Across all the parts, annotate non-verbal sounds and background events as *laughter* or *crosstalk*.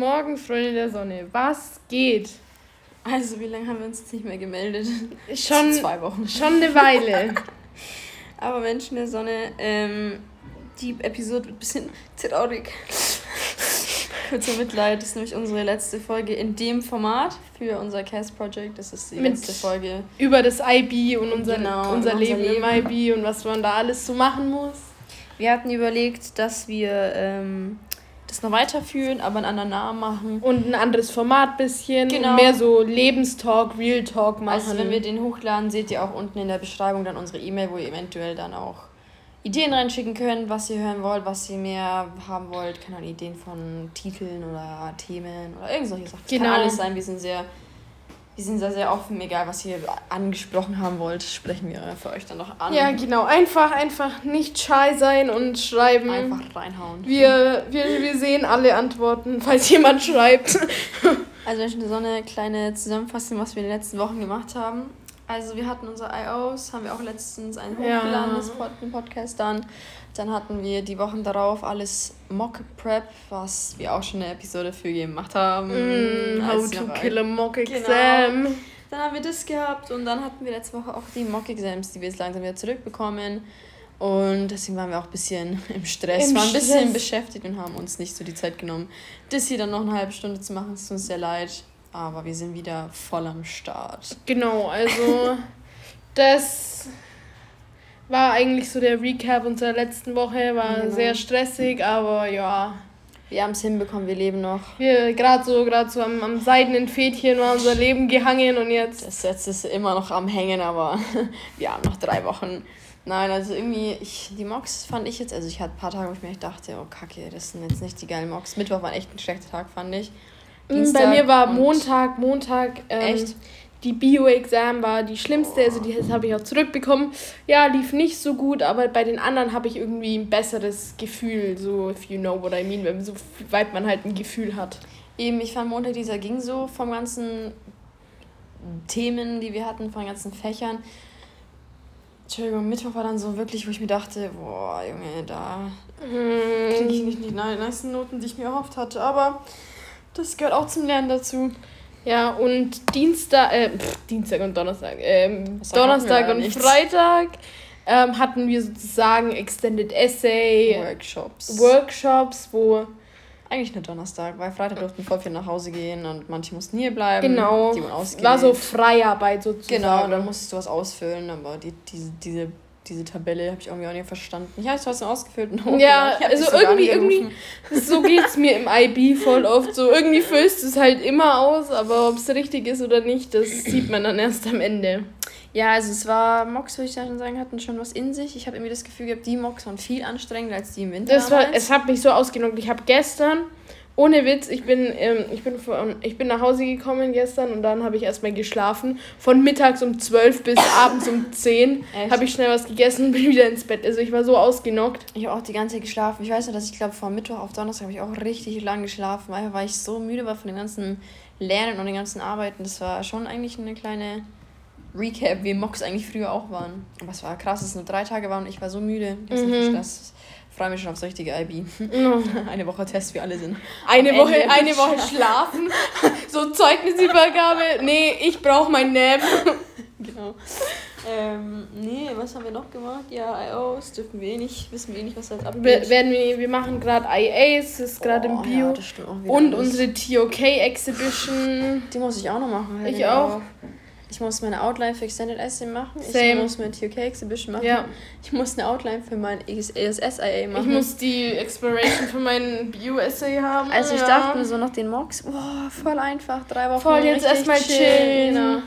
Morgen, Freunde der Sonne. Was geht? Also, wie lange haben wir uns jetzt nicht mehr gemeldet? Schon zwei Wochen. Schon eine Weile. *laughs* Aber Menschen der Sonne, ähm, die Episode wird ein bisschen traurig. Kurzer Mitleid, das ist nämlich unsere letzte Folge in dem Format für unser Cast Project. Das ist die Mit letzte Folge. Über das IB und unser, genau, unser, Leben, Leben im IB und was man da alles so machen muss. Wir hatten überlegt, dass wir ähm, das noch weiterführen, aber einen anderen Namen machen. Und ein anderes Format bisschen. Genau. mehr so Lebenstalk, Real Talk machen. Also wenn wir den hochladen, seht ihr auch unten in der Beschreibung dann unsere E-Mail, wo ihr eventuell dann auch Ideen reinschicken könnt, was ihr hören wollt, was ihr mehr haben wollt. Keine Ahnung, Ideen von Titeln oder Themen oder irgend solche Sachen. Genau. Kann alles sein. Wir sind sehr wir sind sehr, sehr offen, egal was ihr angesprochen haben wollt, sprechen wir für euch dann noch an. Ja, genau. Einfach, einfach nicht shy sein und schreiben. Einfach reinhauen. Wir, wir, wir sehen alle Antworten, falls jemand schreibt. Also so eine kleine Zusammenfassung, was wir in den letzten Wochen gemacht haben. Also wir hatten unsere I.O.s, haben wir auch letztens einen hochgeladen, ja. Podcast dann. Dann hatten wir die Wochen darauf alles Mock Prep, was wir auch schon eine Episode für gemacht haben. Mm, how to kill a Mock genau. Exam. Genau. Dann haben wir das gehabt und dann hatten wir letzte Woche auch die Mock Exams, die wir jetzt langsam wieder zurückbekommen. Und deswegen waren wir auch ein bisschen *laughs* im Stress, Im waren ein bisschen Stress. beschäftigt und haben uns nicht so die Zeit genommen, das hier dann noch eine halbe Stunde zu machen. Es tut uns sehr leid, aber wir sind wieder voll am Start. Genau, also *laughs* das war eigentlich so der Recap unserer letzten Woche. War genau. sehr stressig, aber ja. Wir haben es hinbekommen, wir leben noch. Wir gerade so, gerade so am, am seidenen Fädchen war unser Leben gehangen und jetzt. Das jetzt ist immer noch am Hängen, aber *laughs* wir haben noch drei Wochen. Nein, also irgendwie, ich, die Mocks fand ich jetzt, also ich hatte ein paar Tage, wo ich mir echt dachte, oh kacke, das sind jetzt nicht die geilen Mocks. Mittwoch war echt ein schlechter Tag, fand ich. Dienstag Bei mir war Montag, Montag. Ähm, echt? die Bio-Exam war die schlimmste, also die habe ich auch zurückbekommen. Ja, lief nicht so gut, aber bei den anderen habe ich irgendwie ein besseres Gefühl, so if you know what I mean, wenn so weit man halt ein Gefühl hat. Eben, ich fand Montag dieser ging so vom ganzen Themen, die wir hatten, von den ganzen Fächern. Entschuldigung, Mittwoch war dann so wirklich, wo ich mir dachte, boah, Junge, da mm. kriege ich nicht die nice Noten, die ich mir erhofft hatte, aber das gehört auch zum Lernen dazu. Ja, und Dienstag, äh, pff, Dienstag und Donnerstag, ähm, Donnerstag und nichts. Freitag ähm, hatten wir sozusagen Extended Essay Workshops. Workshops, wo eigentlich nur Donnerstag, weil Freitag durften voll viel nach Hause gehen und manche mussten hier bleiben. Genau. Die war so Freiarbeit sozusagen. Genau, dann musstest du was ausfüllen, aber die, diese, diese diese Tabelle habe ich irgendwie auch nicht verstanden. Ich habe es ausgefüllt und *laughs* Ja, also irgendwie, irgendwie, so geht es mir im IB voll oft so. Irgendwie füllst du es halt immer aus, aber ob es richtig ist oder nicht, das sieht man dann erst am Ende. Ja, also es war, Mox, würde ich schon sagen, hatten schon was in sich. Ich habe irgendwie das Gefühl gehabt, die Mox waren viel anstrengender als die im Winter. Das war, es hat mich so ausgenockt. Ich habe gestern ohne Witz, ich bin, ähm, ich, bin von, ich bin nach Hause gekommen gestern und dann habe ich erstmal geschlafen. Von mittags um 12 bis *laughs* abends um 10 habe ich schnell was gegessen und bin wieder ins Bett. Also ich war so ausgenockt. Ich habe auch die ganze Zeit geschlafen. Ich weiß noch, dass ich glaube, von Mittwoch auf Donnerstag habe ich auch richtig lang geschlafen, einfach weil ich so müde war von dem ganzen Lernen und den ganzen Arbeiten. Das war schon eigentlich eine kleine Recap, wie Mox eigentlich früher auch waren. Aber es war krass, dass es nur drei Tage waren und ich war so müde. Das mhm. ist freue mich schon aufs richtige IB. No. *laughs* Eine Woche Test, wie alle sind. Eine Woche, eine Woche *laughs* schlafen. *laughs* so Zeugnisübergabe. Nee, ich brauche mein Nap. genau. Ähm, nee, was haben wir noch gemacht? Ja, IOs dürfen wir eh nicht, wissen wir eh nicht, was das abgeht. werden wir, wir machen gerade IAs, das ist gerade im Bio. Ja, und alles. unsere TOK Exhibition. Die muss ich auch noch machen. Ich auch. auch. Ich muss meine Outline für Extended Essay machen. Same. Ich muss meine TOK Exhibition machen. Ja. Ich muss eine Outline für mein ESS-IA machen. Ich muss die Exploration für meinen Bio-Essay haben. Also ich ja. dachte mir so nach den Mocks, boah, voll einfach, drei Wochen Voll jetzt erstmal chillen. chillen.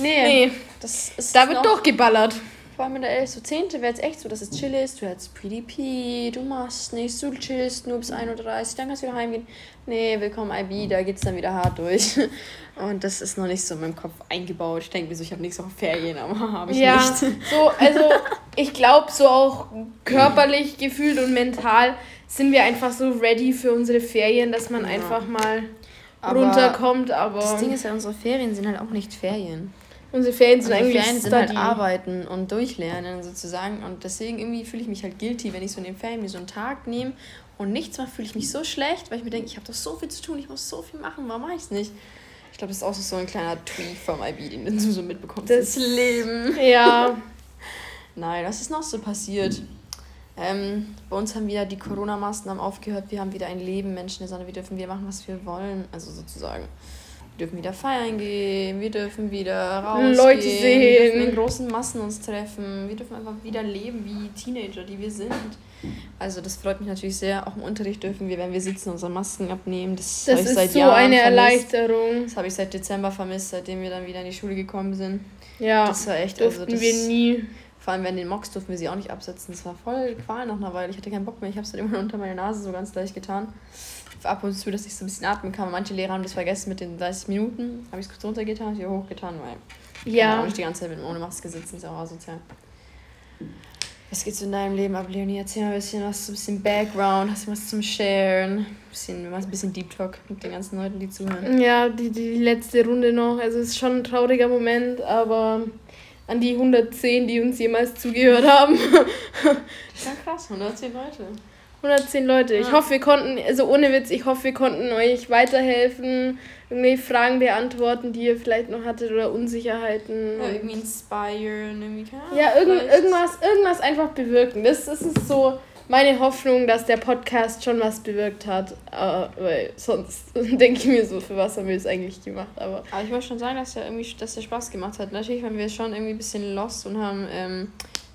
Nee, nee, das ist da wird doch geballert vor allem in der 11. So 10. wäre jetzt echt so, dass es chill ist. Du hättest PDP, du machst nichts, du chillst nur bis 1.30 Uhr, dann kannst du wieder heimgehen. Nee, willkommen IB, da geht es dann wieder hart durch. *laughs* Und das ist noch nicht so in meinem Kopf eingebaut. Ich denke mir so, ich habe nächste Woche Ferien, aber *laughs* habe ich ja, nicht. So, also ich glaube, so auch körperlich gefühlt und mental sind wir einfach so ready für unsere Ferien, dass man ja. einfach mal aber runterkommt. Aber das Ding ist ja, unsere Ferien sind halt auch nicht Ferien. Unsere Ferien sind eigentlich Ferien sind halt arbeiten und durchlernen sozusagen. Und deswegen irgendwie fühle ich mich halt guilty, wenn ich so in den Ferien mir so einen Tag nehme, und nichts mache, fühle ich mich so schlecht, weil ich mir denke, ich habe doch so viel zu tun, ich muss so viel machen, warum mache ich es nicht? Ich glaube, das ist auch so ein kleiner Tweet vom IB, den du so mitbekommst. Das, das Leben. *laughs* Ja. Nein, was ist noch so passiert? Ähm, bei uns haben wieder die Corona-Maßnahmen aufgehört. Wir haben wieder ein Leben, Menschen in der Sonne. Wir dürfen wieder machen, was wir wollen. Also sozusagen. Wir dürfen wieder feiern gehen, wir dürfen wieder rausgehen, Leute sehen. wir dürfen in großen Massen uns treffen, wir dürfen einfach wieder leben wie Teenager, die wir sind. Also das freut mich natürlich sehr. Auch im Unterricht dürfen wir, wenn wir sitzen, unsere Masken abnehmen. Das, das ist seit so Jahren eine vermisst. Erleichterung. Das habe ich seit Dezember vermisst, seitdem wir dann wieder in die Schule gekommen sind. Ja, das war echt, also durften also das, wir nie. Vor allem während den Mocks durften wir sie auch nicht absetzen. Das war voll Qual nach einer Weile. Ich hatte keinen Bock mehr. Ich habe es dann immer *laughs* unter meine Nase so ganz leicht getan ab und zu, dass ich so ein bisschen atmen kann. Manche Lehrer haben das vergessen mit den 30 Minuten. Habe ich es kurz runtergetan, habe ich hochgetan, weil ja. ich auch nicht die ganze Zeit mit ohne Maske sitzen, ist auch asozial. Was geht so in deinem Leben ab, Leonie? Erzähl mal ein bisschen was, ein bisschen Background, hast du was zum Sharen? Ein bisschen, ein bisschen Deep Talk mit den ganzen Leuten, die zuhören. Ja, die, die letzte Runde noch. Also es ist schon ein trauriger Moment, aber an die 110, die uns jemals zugehört haben. ja krass, 110 Leute. 110 Leute. Ich hoffe, wir konnten, also ohne Witz, ich hoffe, wir konnten euch weiterhelfen, irgendwie Fragen beantworten, die ihr vielleicht noch hattet oder Unsicherheiten. Ja, irgendwie inspiren, irgendwie kann Ja, irgend, irgendwas, irgendwas einfach bewirken. Das, das ist so meine Hoffnung, dass der Podcast schon was bewirkt hat. Aber, weil sonst *laughs* denke ich mir so, für was haben wir es eigentlich gemacht. Aber, aber ich muss schon sagen, dass er irgendwie dass der Spaß gemacht hat. Natürlich waren wir schon irgendwie ein bisschen lost und haben ähm,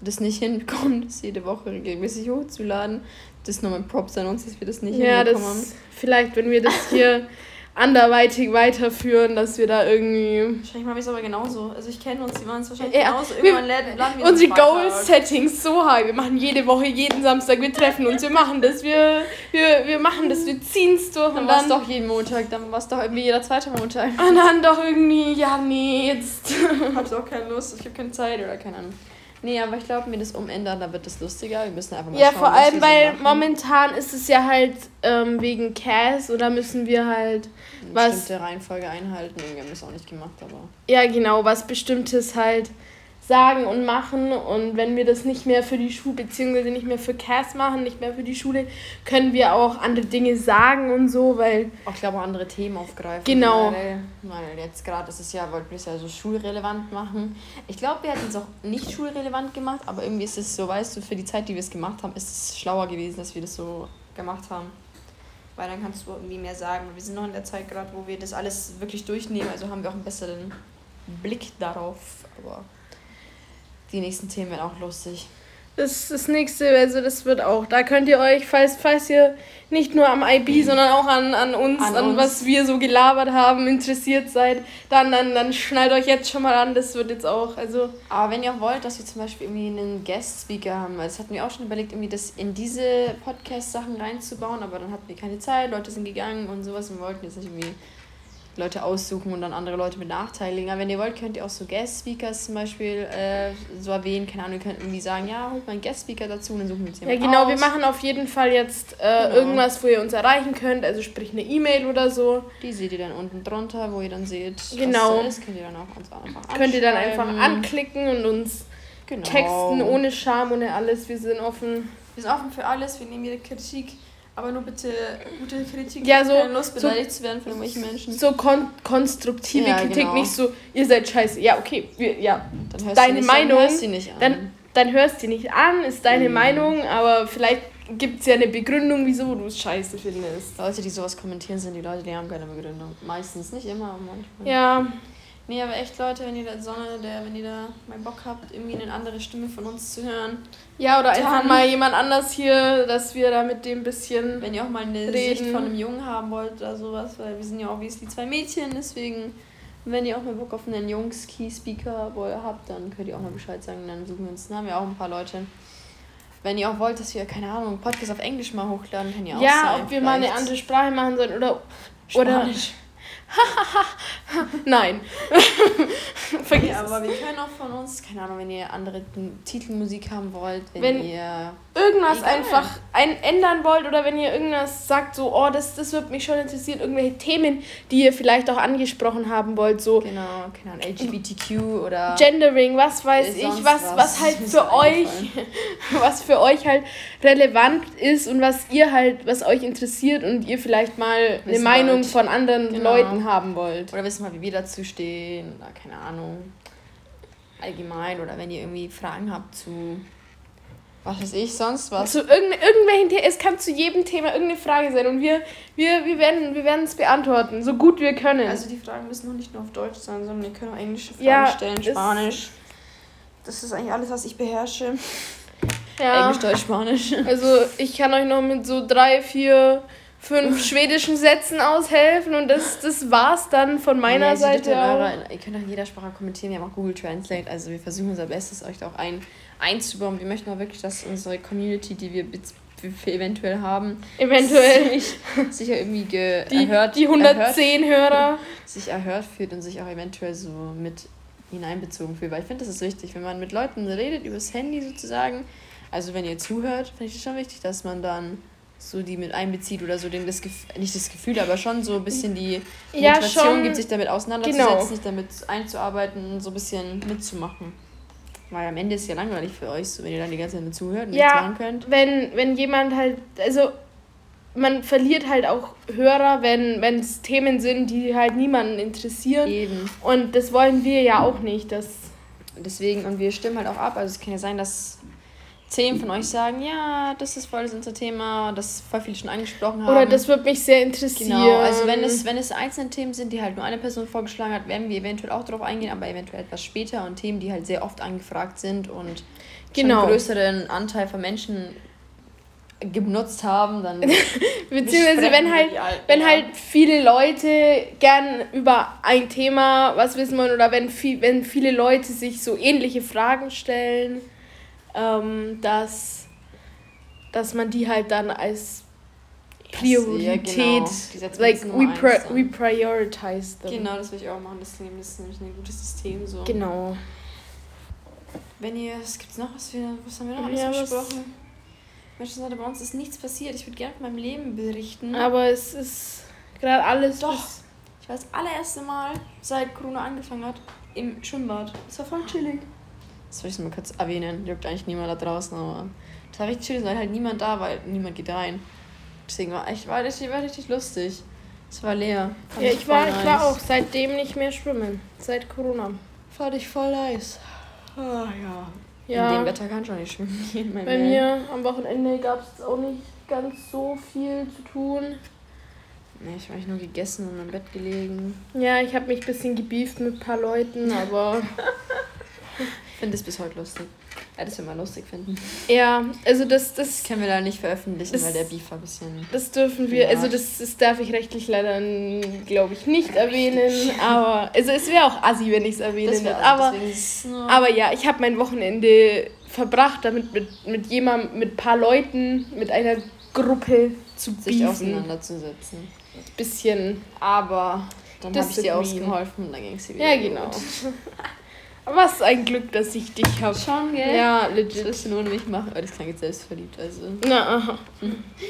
das nicht hinbekommen, das jede Woche regelmäßig hochzuladen das ist nochmal Props an uns, dass wir das nicht ja, hinbekommen das, Vielleicht, wenn wir das hier *laughs* anderweitig weiterführen, dass wir da irgendwie. Wahrscheinlich machen wir es aber genauso. Also ich kenne uns, die machen es wahrscheinlich ja, genauso. Irgendwann wir, laden wir Unsere Goal-Settings so high. Wir machen jede Woche, jeden Samstag, wir treffen uns, wir machen das, wir, wir, wir machen das, wir ziehen es durch. Dann, dann war es doch jeden Montag, dann war es doch irgendwie jeder zweite Montag. Und dann doch irgendwie, ja nee, jetzt. Hab auch keine Lust, ich habe keine Zeit oder keine Ahnung. Nee, aber ich glaube, wenn wir das umändern, dann wird es lustiger. Wir müssen einfach mal ja, schauen. Ja, vor allem, weil so momentan ist es ja halt ähm, wegen Cass oder müssen wir halt Eine was. Bestimmte Reihenfolge einhalten. Wir haben das auch nicht gemacht, aber. Ja, genau, was Bestimmtes halt sagen und machen. Und wenn wir das nicht mehr für die Schule, beziehungsweise nicht mehr für Cass machen, nicht mehr für die Schule, können wir auch andere Dinge sagen und so, weil. Auch, ich glaube, auch andere Themen aufgreifen. Genau. Weil, weil jetzt gerade ist es ja, wollten wir es ja so schulrelevant machen. Ich glaube, wir hätten es auch nicht schulrelevant gemacht, aber irgendwie ist es so, weißt du, für die Zeit, die wir es gemacht haben, ist es schlauer gewesen, dass wir das so gemacht haben. Weil dann kannst du irgendwie mehr sagen. Wir sind noch in der Zeit gerade, wo wir das alles wirklich durchnehmen, also haben wir auch einen besseren Blick darauf. Aber die nächsten Themen werden auch lustig. Das, das nächste, also das wird auch. Da könnt ihr euch, falls, falls ihr nicht nur am IB, sondern auch an, an uns, an, an uns. was wir so gelabert haben, interessiert seid, dann, dann, dann schnallt euch jetzt schon mal an, das wird jetzt auch. Also Aber wenn ihr auch wollt, dass wir zum Beispiel irgendwie einen Guest-Speaker haben, das hatten wir auch schon überlegt, irgendwie das in diese Podcast-Sachen reinzubauen, aber dann hatten wir keine Zeit, Leute sind gegangen und sowas und wollten jetzt nicht irgendwie Leute aussuchen und dann andere Leute benachteiligen. Aber wenn ihr wollt, könnt ihr auch so Guest-Speakers zum Beispiel äh, so erwähnen. Keine Ahnung, ihr könnt irgendwie sagen, ja, holt mal einen Guest-Speaker dazu und dann suchen wir uns jemanden Ja, genau, aus. wir machen auf jeden Fall jetzt äh, genau. irgendwas, wo ihr uns erreichen könnt, also sprich eine E-Mail oder so. Die seht ihr dann unten drunter, wo ihr dann seht, genau. was ist. Könnt ihr dann auch uns einfach Könnt ihr dann einfach anklicken und uns genau. texten, ohne Scham, ohne alles. Wir sind offen. Wir sind offen für alles, wir nehmen jede Kritik aber nur bitte gute Kritik. Ja, so. Keine Lust, beleidigt so, zu werden von irgendwelchen Menschen. So kon konstruktive ja, Kritik, genau. nicht so, ihr seid scheiße. Ja, okay, wir, ja. Dann hörst deine du nicht, Meinung. Dann hörst du nicht an. Dann, dann hörst du nicht an, ist deine mhm. Meinung, aber vielleicht gibt es ja eine Begründung, wieso du es scheiße findest. Leute, die sowas kommentieren, sind die Leute, die haben keine Begründung. Meistens, nicht immer, aber manchmal. Ja. Nee, aber echt, Leute, wenn ihr da Sonne, der, wenn ihr da mal Bock habt, irgendwie eine andere Stimme von uns zu hören. Ja, oder einfach mal jemand anders hier, dass wir da mit dem bisschen. Wenn ihr auch mal eine reden. Sicht von einem Jungen haben wollt oder sowas, weil wir sind ja auch wie die zwei Mädchen, deswegen, wenn ihr auch mal Bock auf einen Jungs-Key-Speaker habt, dann könnt ihr auch mal Bescheid sagen, dann suchen wir uns. Dann haben wir auch ein paar Leute. Wenn ihr auch wollt, dass wir, keine Ahnung, Podcast auf Englisch mal hochladen, kann ihr auch Ja, ob wir mal eine andere Sprache machen sollen oder. Spanisch. Oder *laughs* Nein. Vergiss ja, aber wir können auch von uns, keine Ahnung, wenn ihr andere Titelmusik haben wollt, wenn, wenn ihr irgendwas egal. einfach ein ändern wollt oder wenn ihr irgendwas sagt, so, oh, das, das wird mich schon interessieren, irgendwelche Themen, die ihr vielleicht auch angesprochen haben wollt, so. Genau, keine Ahnung, LGBTQ oder. Gendering, was weiß ich, was, was, was halt für euch, *laughs* was für euch halt relevant ist und was ihr halt, was euch interessiert und ihr vielleicht mal wissen eine Meinung wollt. von anderen genau. Leuten haben wollt. Oder wissen mal, wie wir dazu stehen oder keine Ahnung. Allgemein oder wenn ihr irgendwie Fragen habt zu was weiß ich, sonst was. Zu irgend, irgendwelchen Themen, es kann zu jedem Thema irgendeine Frage sein und wir, wir, wir werden wir es beantworten, so gut wir können. Also die Fragen müssen noch nicht nur auf Deutsch sein, sondern ihr könnt auch englische Fragen ja, stellen, Spanisch. Das ist eigentlich alles, was ich beherrsche. Ja. Englisch, Deutsch, Spanisch. Also ich kann euch noch mit so drei, vier, fünf *laughs* schwedischen Sätzen aushelfen und das, das war's dann von meiner nee, Seite. Eure, ihr könnt auch in jeder Sprache kommentieren, wir haben auch Google Translate, also wir versuchen unser Bestes, euch da auch ein, einzubauen. Wir möchten auch wirklich, dass unsere Community, die wir eventuell haben, eventuell sich, ja irgendwie ge die, erhört, die 110 erhört, Hörer *laughs* sich erhört fühlt und sich auch eventuell so mit hineinbezogen fühlt. Weil ich finde, das ist wichtig, wenn man mit Leuten redet, übers Handy sozusagen, also wenn ihr zuhört, finde ich es schon wichtig, dass man dann so die mit einbezieht oder so den das nicht das Gefühl, aber schon so ein bisschen die Motivation ja, gibt, sich damit auseinanderzusetzen, genau. sich damit einzuarbeiten, so ein bisschen mitzumachen. Weil am Ende ist es ja langweilig für euch, so, wenn ihr dann die ganze Zeit zuhört und ja, nichts machen könnt. Wenn, wenn jemand halt, also man verliert halt auch Hörer, wenn es Themen sind, die halt niemanden interessieren. Eben. Und das wollen wir ja auch nicht. Dass Deswegen, und wir stimmen halt auch ab. Also es kann ja sein, dass zehn von euch sagen, ja, das ist voll das unser Thema, das voll viele schon angesprochen haben. Oder das würde mich sehr interessieren. Genau, also wenn es, wenn es einzelne Themen sind, die halt nur eine Person vorgeschlagen hat, werden wir eventuell auch darauf eingehen, aber eventuell etwas später und Themen, die halt sehr oft angefragt sind und genau. einen größeren Anteil von Menschen genutzt haben, dann *laughs* beziehungsweise wenn halt wenn halt viele Leute gern über ein Thema was wissen wollen oder wenn viel, wenn viele Leute sich so ähnliche Fragen stellen ähm, dass, dass man die halt dann als Priorität, ja, genau. like we, pri we prioritize them. Genau, das will ich auch machen. Das ist nämlich ein gutes System so. Genau. Wenn ihr, was gibt's noch, was wir, was haben wir noch alles ja, besprochen? Menschen bei uns ist nichts passiert. Ich würde gerne von meinem Leben berichten. Aber es ist gerade alles. Doch. Ich war das allererste Mal, seit Corona angefangen hat, im Schwimmbad. Es war voll chillig. Das will ich mal kurz erwähnen. Juckt eigentlich niemand da draußen, aber das war richtig schön, weil halt niemand da war, niemand geht rein. Deswegen war echt, war richtig, war richtig lustig. Es war leer. Fand ja, ich war, nice. ich war auch seitdem nicht mehr schwimmen. Seit Corona. Fand ich voll nice. Ah, ja. ja. In dem Wetter kann schon nicht schwimmen gehen. Bei Welt. mir am Wochenende gab es auch nicht ganz so viel zu tun. Nee, ich habe nur gegessen und im Bett gelegen. Ja, ich habe mich ein bisschen gebieft mit ein paar Leuten, aber *laughs* *laughs* finde es bis heute lustig. Ja, das wir mal lustig finden. *laughs* Ja, also das, das, können wir da nicht veröffentlichen, das, weil der Beef war ein bisschen. Das dürfen wir, also das, das darf ich rechtlich leider, glaube ich, nicht erwähnen. Aber also es wäre auch assi, wenn ich es erwähnen würde. Aber, aber ja, ich habe mein Wochenende verbracht, damit mit, mit jemandem, mit ein paar Leuten, mit einer Gruppe zu sich beefen. auseinanderzusetzen. Bisschen. Aber dann habe ich dir ausgeholfen und dann ging es wieder. Ja, genau. *laughs* Was ein Glück, dass ich dich habe. Schon, gell? Ja, legit. Das ist nur mich machen. Oh, das klang jetzt selbstverliebt. Also. Na, aha.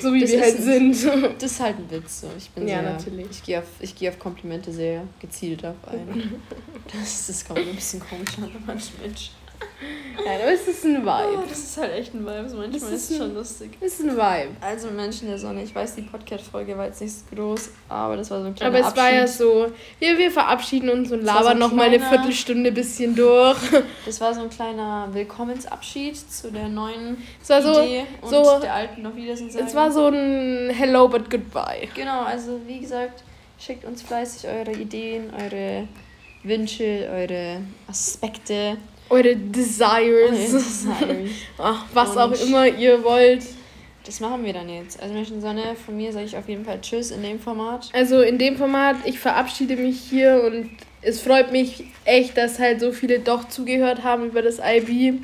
So wie das wir halt sind. Das ist halt ein Witz. So. Ich bin ja, sehr, natürlich. Ich gehe auf, geh auf Komplimente sehr gezielt auf ein. *laughs* Das, das kommt ein bisschen komisch an manchen Menschen. *laughs* Ja, aber es ist ein Vibe. Oh, das ist halt echt ein Vibe. Manchmal das ist, es schon lustig. Ist ein Vibe. Also Menschen der Sonne. Ich weiß, die Podcast-Folge war jetzt nicht so groß, aber das war so ein kleiner Aber es Abschied. war ja so, wir, wir verabschieden uns und labern so noch mal eine Viertelstunde bisschen durch. *laughs* Das war so ein kleiner Willkommensabschied zu der neuen es war so, Idee und so, der alten noch Wiedersehen sagen. Es war so ein Hello but Goodbye. Genau, also wie gesagt, schickt uns fleißig eure Ideen, eure Wünsche, eure Aspekte eure Desires. Desires. Ach, *laughs* was Und auch immer ihr wollt. Das machen wir dann jetzt. Also Menschen Sonne, von mir sage ich auf jeden Fall Tschüss in dem Format. Also in dem Format, ich verabschiede mich hier und es freut mich echt, dass halt so viele doch zugehört haben über das IB.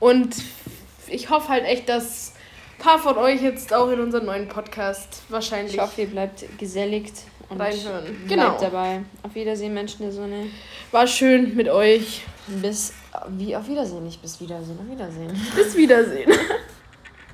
Und ich hoffe halt echt, dass ein paar von euch jetzt auch in unserem neuen Podcast wahrscheinlich. Ich hoffe, ihr bleibt geselligt und reinhören. Genau. Bleibt dabei. Auf Wiedersehen, Menschen der Sonne. War schön mit euch. Bis, wie, auf Wiedersehen, nicht bis Wiedersehen, auf Wiedersehen. Bis Wiedersehen. *laughs*